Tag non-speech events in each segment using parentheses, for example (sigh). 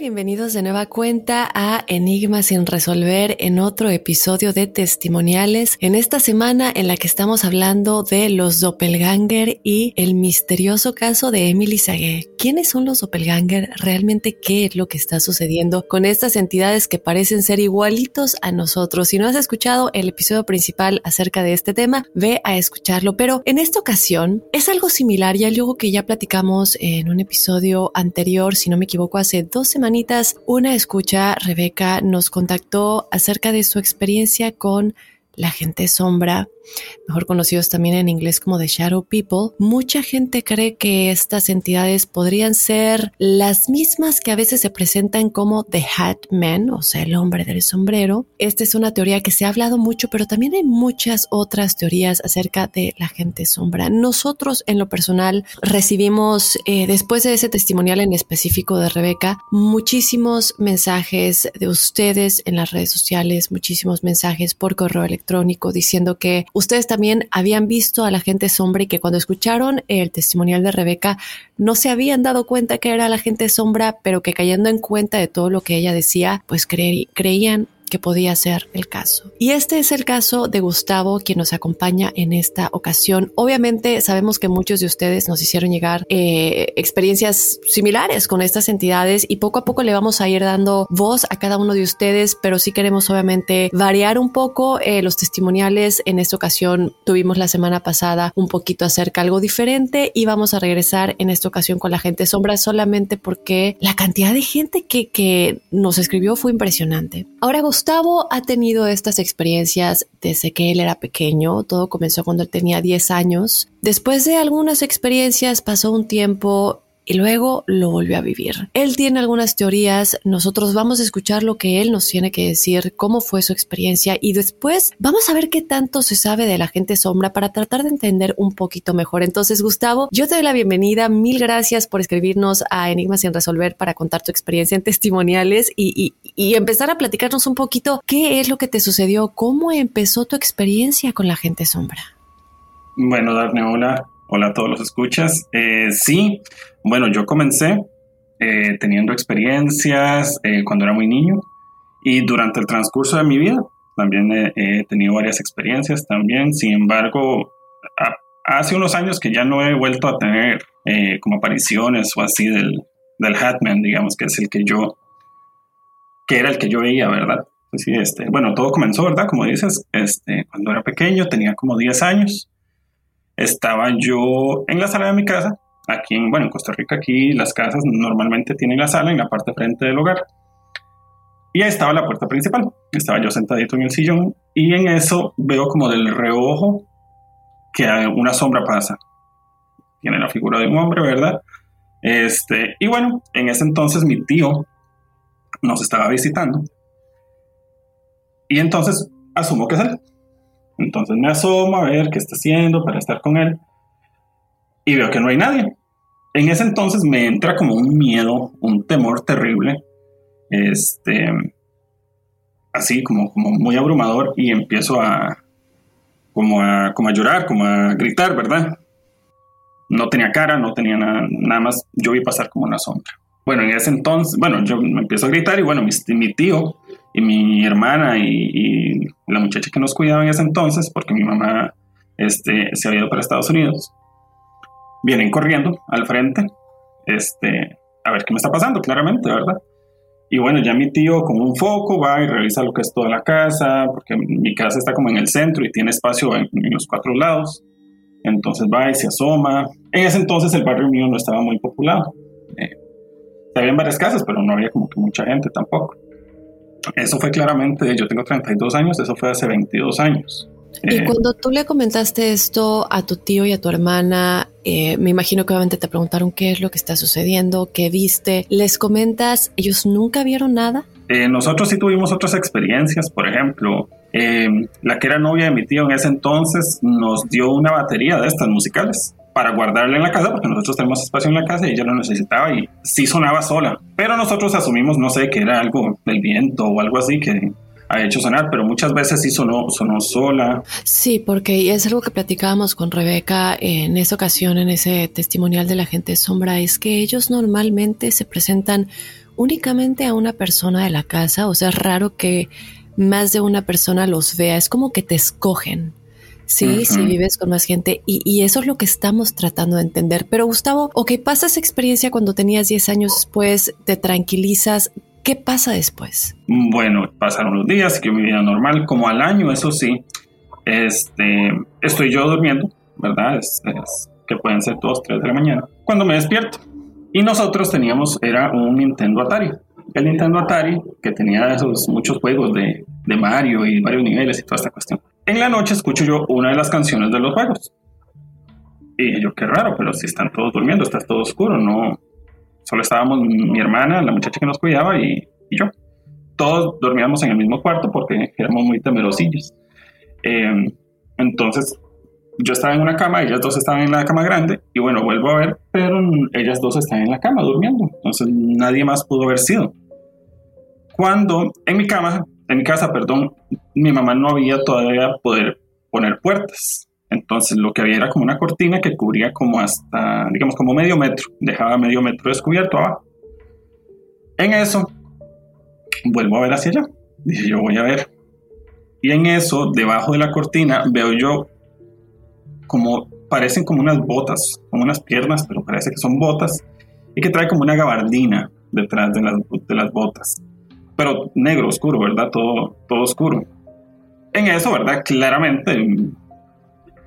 Bienvenidos de nueva cuenta a Enigma sin resolver en otro episodio de testimoniales. En esta semana en la que estamos hablando de los doppelganger y el misterioso caso de Emily Sagué. ¿Quiénes son los doppelganger? ¿Realmente qué es lo que está sucediendo con estas entidades que parecen ser igualitos a nosotros? Si no has escuchado el episodio principal acerca de este tema, ve a escucharlo. Pero en esta ocasión es algo similar y algo que ya platicamos en un episodio anterior, si no me equivoco, hace dos una escucha, Rebeca, nos contactó acerca de su experiencia con la gente sombra, mejor conocidos también en inglés como The Shadow People. Mucha gente cree que estas entidades podrían ser las mismas que a veces se presentan como The Hat Man, o sea, el hombre del sombrero. Esta es una teoría que se ha hablado mucho, pero también hay muchas otras teorías acerca de la gente sombra. Nosotros, en lo personal, recibimos, eh, después de ese testimonial en específico de Rebeca, muchísimos mensajes de ustedes en las redes sociales, muchísimos mensajes por correo electrónico diciendo que ustedes también habían visto a la gente sombra y que cuando escucharon el testimonial de Rebeca no se habían dado cuenta que era la gente sombra, pero que cayendo en cuenta de todo lo que ella decía, pues creían que podía ser el caso. Y este es el caso de Gustavo, quien nos acompaña en esta ocasión. Obviamente sabemos que muchos de ustedes nos hicieron llegar eh, experiencias similares con estas entidades y poco a poco le vamos a ir dando voz a cada uno de ustedes, pero sí queremos obviamente variar un poco eh, los testimoniales. En esta ocasión tuvimos la semana pasada un poquito acerca algo diferente y vamos a regresar en esta ocasión con la gente sombra solamente porque la cantidad de gente que, que nos escribió fue impresionante. Ahora Gustavo ha tenido estas experiencias desde que él era pequeño. Todo comenzó cuando él tenía 10 años. Después de algunas experiencias pasó un tiempo y luego lo volvió a vivir. Él tiene algunas teorías, nosotros vamos a escuchar lo que él nos tiene que decir, cómo fue su experiencia y después vamos a ver qué tanto se sabe de la gente sombra para tratar de entender un poquito mejor. Entonces, Gustavo, yo te doy la bienvenida, mil gracias por escribirnos a Enigmas sin resolver para contar tu experiencia en testimoniales y, empezar a platicarnos un poquito qué es lo que te sucedió, cómo empezó tu experiencia con la gente sombra. Bueno, Darne, hola. Hola a todos los escuchas. Eh, sí, bueno, yo comencé eh, teniendo experiencias eh, cuando era muy niño y durante el transcurso de mi vida también he tenido varias experiencias también. Sin embargo, hace unos años que ya no he vuelto a tener como apariciones o así del, del Hatman, digamos, que es el que yo, que era el que yo veía, ¿verdad? Pues sí, este, bueno, todo comenzó, ¿verdad? Como dices, este, cuando era pequeño, tenía como 10 años estaba yo en la sala de mi casa. Aquí, en, bueno, en Costa Rica, aquí las casas normalmente tienen la sala en la parte frente del hogar. Y ahí estaba la puerta principal. Estaba yo sentadito en el sillón y en eso veo como del reojo que una sombra pasa. Tiene la figura de un hombre, ¿verdad? Este, y bueno, en ese entonces mi tío nos estaba visitando. Y entonces asumo que es él. Entonces me asomo a ver qué está haciendo para estar con él. Y veo que no hay nadie. En ese entonces me entra como un miedo, un temor terrible. Este, así como, como muy abrumador y empiezo a como, a como a llorar, como a gritar, ¿verdad? No tenía cara, no tenía nada, nada más, yo vi pasar como una sombra. Bueno, en ese entonces, bueno, yo me empiezo a gritar y bueno, mi, tío y mi hermana y, la muchacha que nos cuidaba en ese entonces, porque mi mamá este, se había ido para Estados Unidos, vienen corriendo al frente, este, a ver qué me está pasando, claramente, ¿verdad? Y bueno, ya mi tío con un foco va y revisa lo que es toda la casa, porque mi casa está como en el centro y tiene espacio en, los cuatro lados. Entonces va y se asoma. En ese entonces el barrio mío no estaba muy populado. Eh, varias casas, pero no había como que mucha gente tampoco. Eso fue claramente, yo tengo 32 años, eso fue hace 22 años. Y eh, cuando tú le comentaste esto a tu tío y a tu hermana, eh, me imagino que obviamente te preguntaron qué es lo que está sucediendo, qué viste. ¿Les comentas, ellos nunca vieron nada? Eh, nosotros sí tuvimos otras experiencias, por ejemplo, la que era novia de mi tío en ese entonces nos dio una batería de estas musicales para guardarla en la casa, porque nosotros tenemos espacio en la casa y ella lo necesitaba y sí sonaba sola. Pero nosotros asumimos, no sé, que era algo del viento o algo así que ha hecho sonar, pero muchas veces sí sonó, sonó sola. Sí, porque es algo que platicábamos con Rebeca en esa ocasión, en ese testimonial de la gente sombra, es que ellos normalmente se presentan únicamente a una persona de la casa, o sea, es raro que más de una persona los vea, es como que te escogen. Sí, si vives con más gente y, y, eso es lo que estamos tratando de entender. Pero Gustavo, ok, pasa esa experiencia cuando tenías 10 años después, te tranquilizas, ¿Qué pasa después? Bueno, pasaron los días, que mi vida normal, como al año, eso sí, este, estoy yo durmiendo, ¿verdad? Es, que pueden ser dos, tres de la mañana, cuando me despierto. Y nosotros teníamos, era un Nintendo Atari. El Nintendo Atari, que tenía esos muchos juegos de, de Mario y varios niveles y toda esta cuestión. En la noche escucho yo una de las canciones de los juegos. Y yo, qué raro, pero si están todos durmiendo, está todo oscuro, no, Solo estábamos mi hermana, la muchacha que nos cuidaba y, yo. Todos dormíamos en el mismo cuarto porque éramos muy temerosillos. Em, entonces, yo estaba en una cama, ellas dos estaban en la cama grande y bueno, vuelvo a ver, pero ellas dos están en la cama durmiendo. Entonces, nadie más pudo haber sido. Cuando en mi cama, en mi casa, perdón, mi mamá no había todavía poder poner puertas. Entonces lo que había era como una cortina que cubría como hasta, digamos, como medio metro, dejaba medio metro descubierto abajo. En eso, vuelvo a ver hacia allá. Dije, yo voy a ver. Y en eso, debajo de la cortina, veo yo como, parecen como unas botas, como unas piernas, pero parece que son botas, y que trae como una gabardina detrás de las, de las botas. Pero negro, oscuro, ¿verdad? Todo, todo oscuro. En eso, ¿verdad? Claramente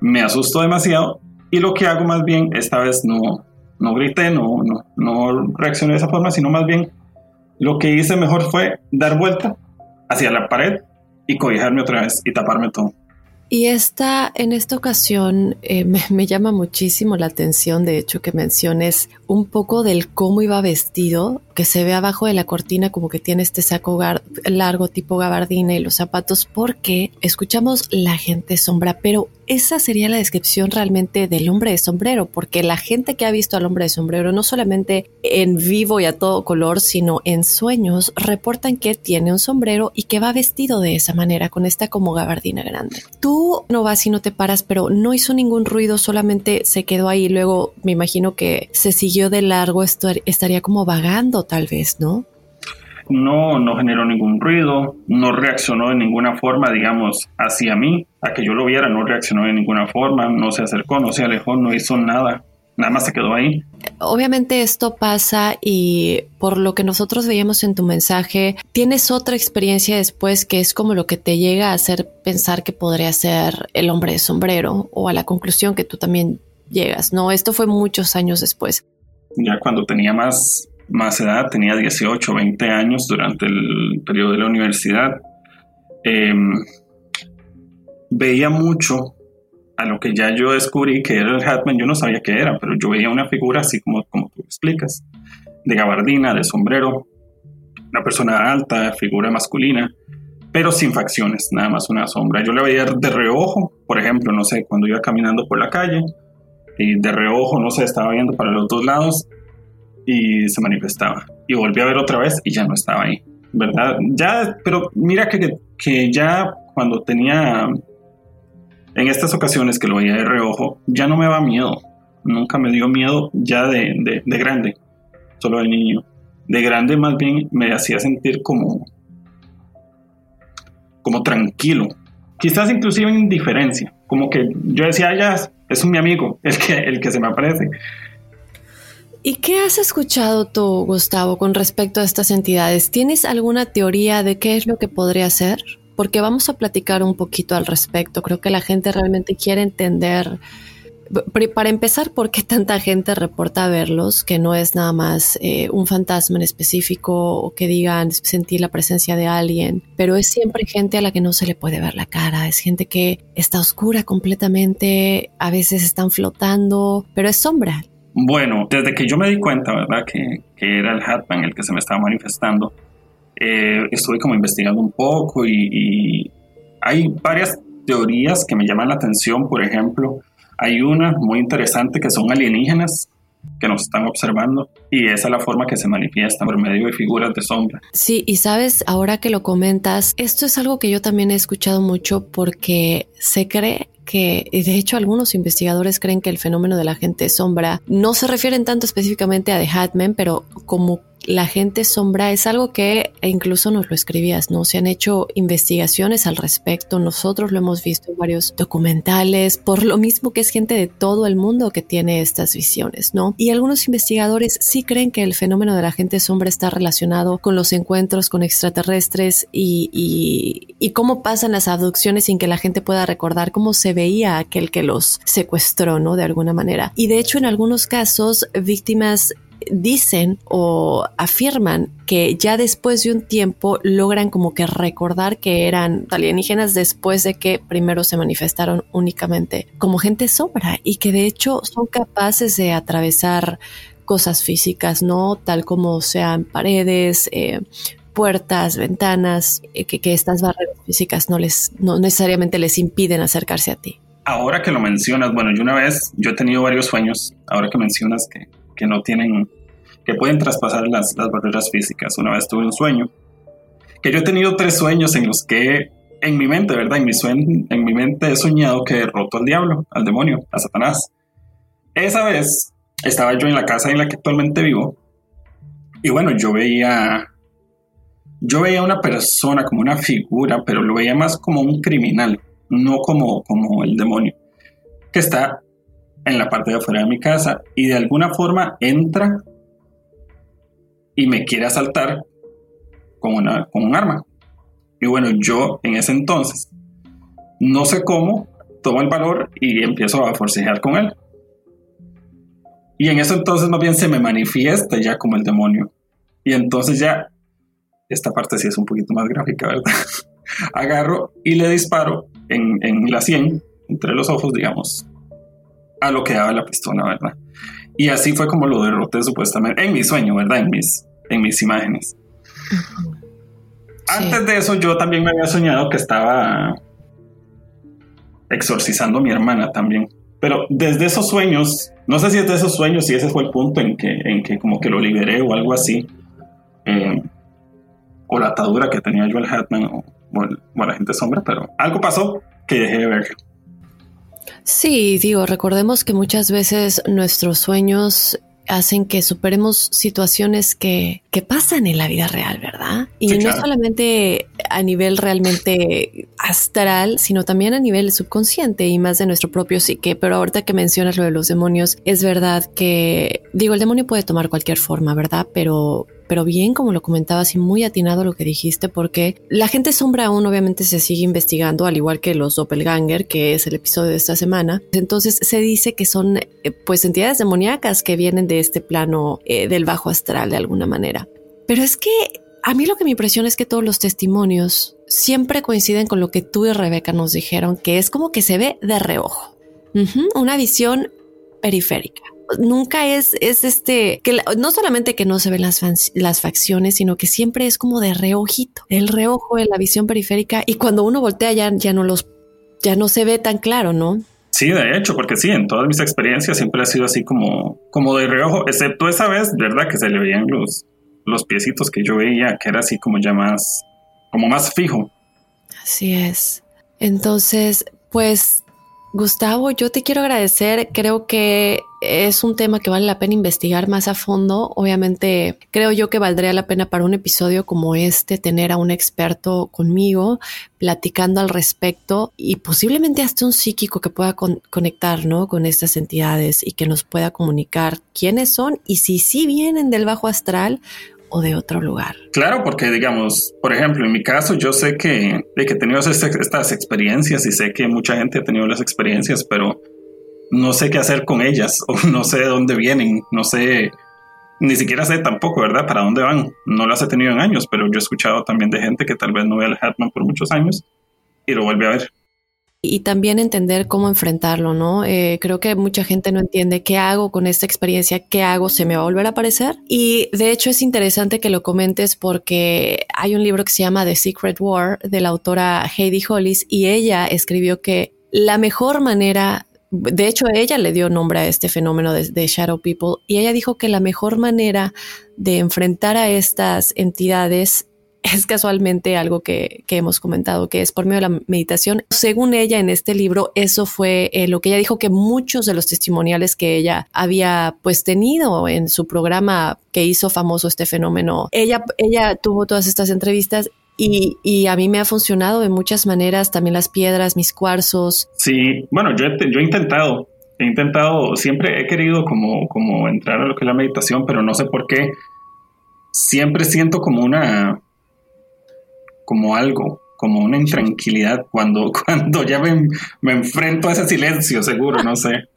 me asustó demasiado y lo que hago más bien, esta vez no, no grité, no, no, no reaccioné de esa forma, sino más bien lo que hice mejor fue dar vuelta hacia la pared y cobijarme otra vez y taparme todo. Y esta, en esta ocasión, eh, me, llama muchísimo la atención, de hecho, que menciones un poco del cómo iba vestido, que se ve abajo de la cortina como que tiene este saco largo tipo gabardina y los zapatos, porque escuchamos la gente sombra, pero esa sería la descripción realmente del hombre de sombrero, porque la gente que ha visto al hombre de sombrero, no solamente en vivo y a todo color, sino en sueños, reportan que tiene un sombrero y que va vestido de esa manera, con esta como gabardina grande. Tú no vas y no te paras, pero no hizo ningún ruido, solamente se quedó ahí. Luego me imagino que se siguió de largo, estaría como vagando tal vez, ¿no? no, no generó ningún ruido, no reaccionó de ninguna forma, digamos, hacia mí, a que yo lo viera, no reaccionó de ninguna forma, no se acercó, no se alejó, no hizo nada, nada más se quedó ahí. obviamente esto pasa y por lo que nosotros veíamos en tu mensaje, tienes otra experiencia después que es como lo que te llega a hacer pensar que podría ser el hombre de sombrero o a la conclusión que tú también llegas, ¿no? Esto fue muchos años después. Ya cuando tenía más, más edad, tenía 18, 20 años durante el periodo de la universidad, em, veía mucho a lo que ya yo descubrí que era el Hatman, yo no sabía qué era, pero yo veía una figura así como, como tú explicas, de gabardina, de sombrero, una persona alta, figura masculina, pero sin facciones, nada más una sombra. Yo le veía de reojo, por ejemplo, no sé, cuando iba caminando por la calle, y de reojo, no sé, estaba viendo para los dos lados y se manifestaba. Y volví a ver otra vez y ya no estaba ahí, ¿verdad? Ya, pero mira que, que ya cuando tenía en estas ocasiones que lo veía de reojo, ya no me daba miedo. Nunca me dio miedo ya de, de, grande, solo de niño. De grande más bien me hacía sentir como, como tranquilo. Quizás inclusive indiferencia. Como que yo decía, ah, ya, es un mi amigo, el que, el que se me aparece. ¿Y qué has escuchado tú, Gustavo, con respecto a estas entidades? ¿Tienes alguna teoría de qué es lo que podría ser? porque vamos a platicar un poquito al respecto. Creo que la gente realmente quiere entender, para empezar, por qué tanta gente reporta verlos, que no es nada más eh, un fantasma en específico o que digan sentir la presencia de alguien, pero es siempre gente a la que no se le puede ver la cara, es gente que está oscura completamente, a veces están flotando, pero es sombra. Bueno, desde que yo me di cuenta, ¿verdad? Que, que era el Hatman el que se me estaba manifestando, eh, estuve como investigando un poco y, hay varias teorías que me llaman la atención. Por ejemplo, hay una muy interesante que son alienígenas que nos están observando y esa es la forma que se manifiesta por medio de figuras de sombra. Sí, y sabes, ahora que lo comentas, esto es algo que yo también he escuchado mucho porque se cree que, de hecho, algunos investigadores creen que el fenómeno de la gente sombra no se refieren tanto específicamente a The Hatman, pero como la gente sombra es algo que incluso nos lo escribías, ¿no? Se han hecho investigaciones al respecto, nosotros lo hemos visto en varios documentales, por lo mismo que es gente de todo el mundo que tiene estas visiones, ¿no? Y algunos investigadores sí creen que el fenómeno de la gente sombra está relacionado con los encuentros con extraterrestres y, y, y cómo pasan las abducciones sin que la gente pueda recordar cómo se veía aquel que los secuestró, ¿no? De alguna manera. Y de hecho, en algunos casos, víctimas dicen o afirman que ya después de un tiempo logran como que recordar que eran alienígenas después de que primero se manifestaron únicamente como gente sombra y que de hecho son capaces de atravesar cosas físicas, ¿no? Tal como sean paredes, eh, puertas, ventanas, eh, que, que, estas barreras físicas no les, no necesariamente les impiden acercarse a ti. Ahora que lo mencionas, bueno, yo una vez, yo he tenido varios sueños, ahora que mencionas que que no tienen, que pueden traspasar las, las barreras físicas. Una vez tuve un sueño, que yo he tenido tres sueños en los que en mi mente, ¿verdad? En mi, sueño, en mi mente he soñado que he roto al diablo, al demonio, a Satanás. Esa vez estaba yo en la casa en la que actualmente vivo y bueno, yo veía yo veía una persona como una figura, pero lo veía más como un criminal, no como, como el demonio, que está en la parte de afuera de mi casa y de alguna forma entra y me quiere asaltar con, una, con un arma. Y bueno, yo en ese entonces, no sé cómo, tomo el valor y empiezo a forcejear con él. Y en ese entonces más bien se me manifiesta ya como el demonio. Y entonces ya, esta parte sí es un poquito más gráfica, ¿verdad? (laughs) Agarro y le disparo en, en la sien, entre los ojos, digamos, a lo que daba la pistola, ¿verdad? Y así fue como lo derroté supuestamente en mi sueño, ¿verdad? En mis, en mis imágenes. Antes de eso yo también me había soñado que estaba exorcizando a mi hermana también. Pero desde esos sueños, no sé si es de esos sueños, si ese fue el punto en que, en que como que lo liberé o algo así, eh, o la atadura que tenía yo el Hatman o, o la gente sombra, pero algo pasó que dejé de verlo. Sí, digo, recordemos que muchas veces nuestros sueños hacen que superemos situaciones que, que pasan en la vida real, ¿verdad? Y no solamente a nivel realmente astral, sino también a nivel subconsciente y más de nuestro propio psique. Pero ahorita que mencionas lo de los demonios, es verdad que, digo, el demonio puede tomar cualquier forma, ¿verdad? Pero pero bien, como lo comentabas y muy atinado lo que dijiste, porque la gente sombra aún obviamente se sigue investigando, al igual que los doppelganger, que es el episodio de esta semana. Entonces se dice que son eh, pues entidades demoníacas que vienen de este plano eh, del bajo astral de alguna manera. Pero es que a mí lo que me impresiona es que todos los testimonios siempre coinciden con lo que tú y Rebeca nos dijeron, que es como que se ve de reojo. una visión periférica nunca es, es este, que no solamente que no se ven las, las facciones, sino que siempre es como de reojito, el reojo en la visión periférica y cuando uno voltea ya, ya no los, ya no se ve tan claro, ¿no? Sí, de hecho, porque sí, en todas mis experiencias siempre ha sido así como, como de reojo, excepto esa vez, ¿verdad? Que se le veían los, los piecitos que yo veía, que era así como ya más, como más fijo. Así es. Entonces, pues Gustavo, yo te quiero agradecer. Creo que es un tema que vale la pena investigar más a fondo. Obviamente, creo yo que valdría la pena para un episodio como este tener a un experto conmigo platicando al respecto y posiblemente hasta un psíquico que pueda conectar ¿no? con estas entidades y que nos pueda comunicar quiénes son y si sí vienen del bajo astral de otro lugar. Claro, porque digamos, por ejemplo, en mi caso yo sé que, de que he tenido estas experiencias y sé que mucha gente ha tenido las experiencias, pero no sé qué hacer con ellas (laughs) o no sé de dónde vienen, no sé, ni siquiera sé tampoco, ¿verdad? Para dónde van. No las he tenido en años, pero yo he escuchado también de gente que tal vez no ve al Hatman por muchos años y lo vuelve a ver y también entender cómo enfrentarlo, ¿no? Eh, creo que mucha gente no entiende qué hago con esta experiencia, qué hago, se me va a volver a aparecer. Y de hecho es interesante que lo comentes porque hay un libro que se llama The Secret War de la autora Heidi Hollis y ella escribió que la mejor manera de hecho, ella le dio nombre a este fenómeno de, de, Shadow People y ella dijo que la mejor manera de enfrentar a estas entidades es casualmente algo que, hemos comentado, que es por medio de la meditación. Según ella en este libro, eso fue eh, lo que ella dijo que muchos de los testimoniales que ella había pues tenido en su programa que hizo famoso este fenómeno, ella, ella tuvo todas estas entrevistas y, y, a mí me ha funcionado de muchas maneras, también las piedras, mis cuarzos. Sí, bueno, yo he, yo he intentado, he intentado, siempre he querido como, como entrar a lo que es la meditación, pero no sé por qué. Siempre siento como una, como algo, como una intranquilidad cuando, (laughs) cuando ya me, me enfrento a ese silencio, seguro, no sé.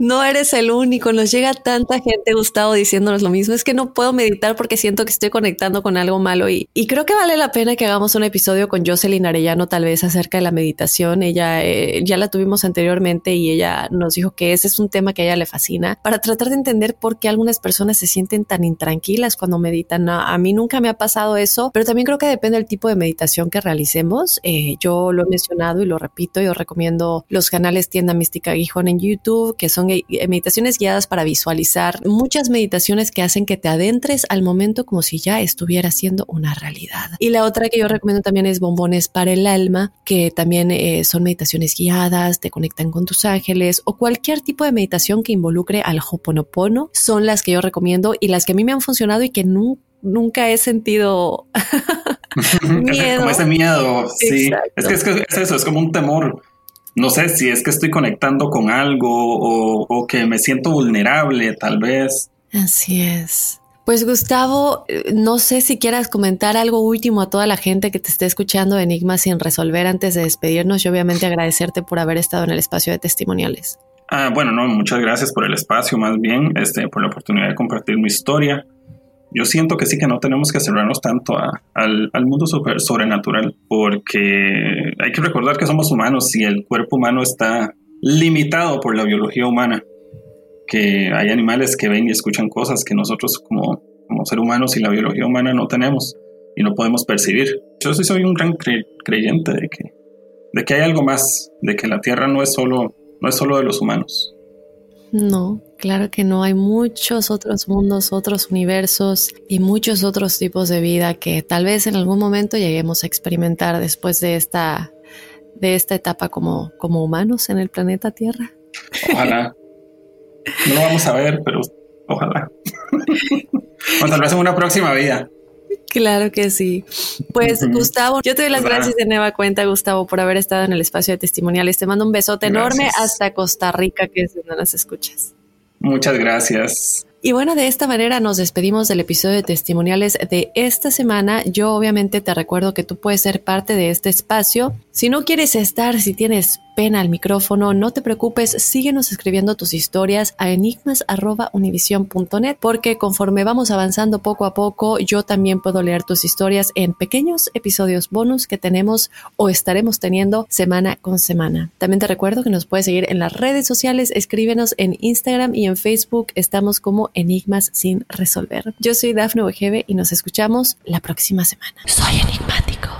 No eres el único, nos llega tanta gente, Gustavo, diciéndonos lo mismo. Es que no puedo meditar porque siento que estoy conectando con algo malo y, creo que vale la pena que hagamos un episodio con Jocelyn Arellano tal vez acerca de la meditación. Ella eh, ya la tuvimos anteriormente y ella nos dijo que ese es un tema que a ella le fascina para tratar de entender por qué algunas personas se sienten tan intranquilas cuando meditan. A, mí nunca me ha pasado eso, pero también creo que depende del tipo de meditación que realicemos. Eh, yo lo he mencionado y lo repito, yo recomiendo los canales Tienda Mística Gijón en YouTube, que son eh, meditaciones guiadas para visualizar, muchas meditaciones que hacen que te adentres al momento como si ya estuviera siendo una realidad. Y la otra que yo recomiendo también es bombones para el alma, que también eh, son meditaciones guiadas, te conectan con tus ángeles o cualquier tipo de meditación que involucre al Hoponopono, son las que yo recomiendo y las que a mí me han funcionado y que nunca he sentido miedo. (laughs) (laughs) Como ese miedo, sí. Es que, es que, es eso, es como un temor no sé si es que estoy conectando con algo o, que me siento vulnerable, tal vez. Así es. Pues Gustavo, no sé si quieras comentar algo último a toda la gente que te esté escuchando Enigmas sin resolver antes de despedirnos y obviamente agradecerte por haber estado en el espacio de testimoniales. Ah, bueno, no, muchas gracias por el espacio, más bien, este, por la oportunidad de compartir mi historia yo siento que sí que no tenemos que cerrarnos tanto al, mundo super, sobrenatural, porque hay que recordar que somos humanos y el cuerpo humano está limitado por la biología humana, que hay animales que ven y escuchan cosas que nosotros como, como ser humanos y la biología humana no tenemos y no podemos percibir. Yo sí soy un gran creyente de que, de que hay algo más, de que la Tierra no es solo, no es solo de los humanos. No, claro que no. Hay muchos otros mundos, otros universos y muchos otros tipos de vida que tal vez en algún momento lleguemos a experimentar después de esta, de esta etapa como, como humanos en el planeta Tierra. Ojalá. No lo vamos a ver, pero ojalá. (laughs) o tal vez en una próxima vida. Claro que sí. Pues Gustavo, yo te doy las gracias de nueva cuenta, Gustavo, por haber estado en el espacio de testimoniales. Te mando un besote enorme hasta Costa Rica, que es donde nos escuchas. Muchas gracias. Y bueno, de esta manera nos despedimos del episodio de testimoniales de esta semana. Yo obviamente te recuerdo que tú puedes ser parte de este espacio. Si no quieres estar, si tienes pena al micrófono, no te preocupes, síguenos escribiendo tus historias a enigmas.univision.net porque conforme vamos avanzando poco a poco, yo también puedo leer tus historias en pequeños episodios bonus que tenemos o estaremos teniendo semana con semana. También te recuerdo que nos puedes seguir en las redes sociales, escríbenos en Instagram y en Facebook, estamos como enigmas sin resolver. Yo soy Dafne Wegebe y nos escuchamos la próxima semana. Soy enigmático.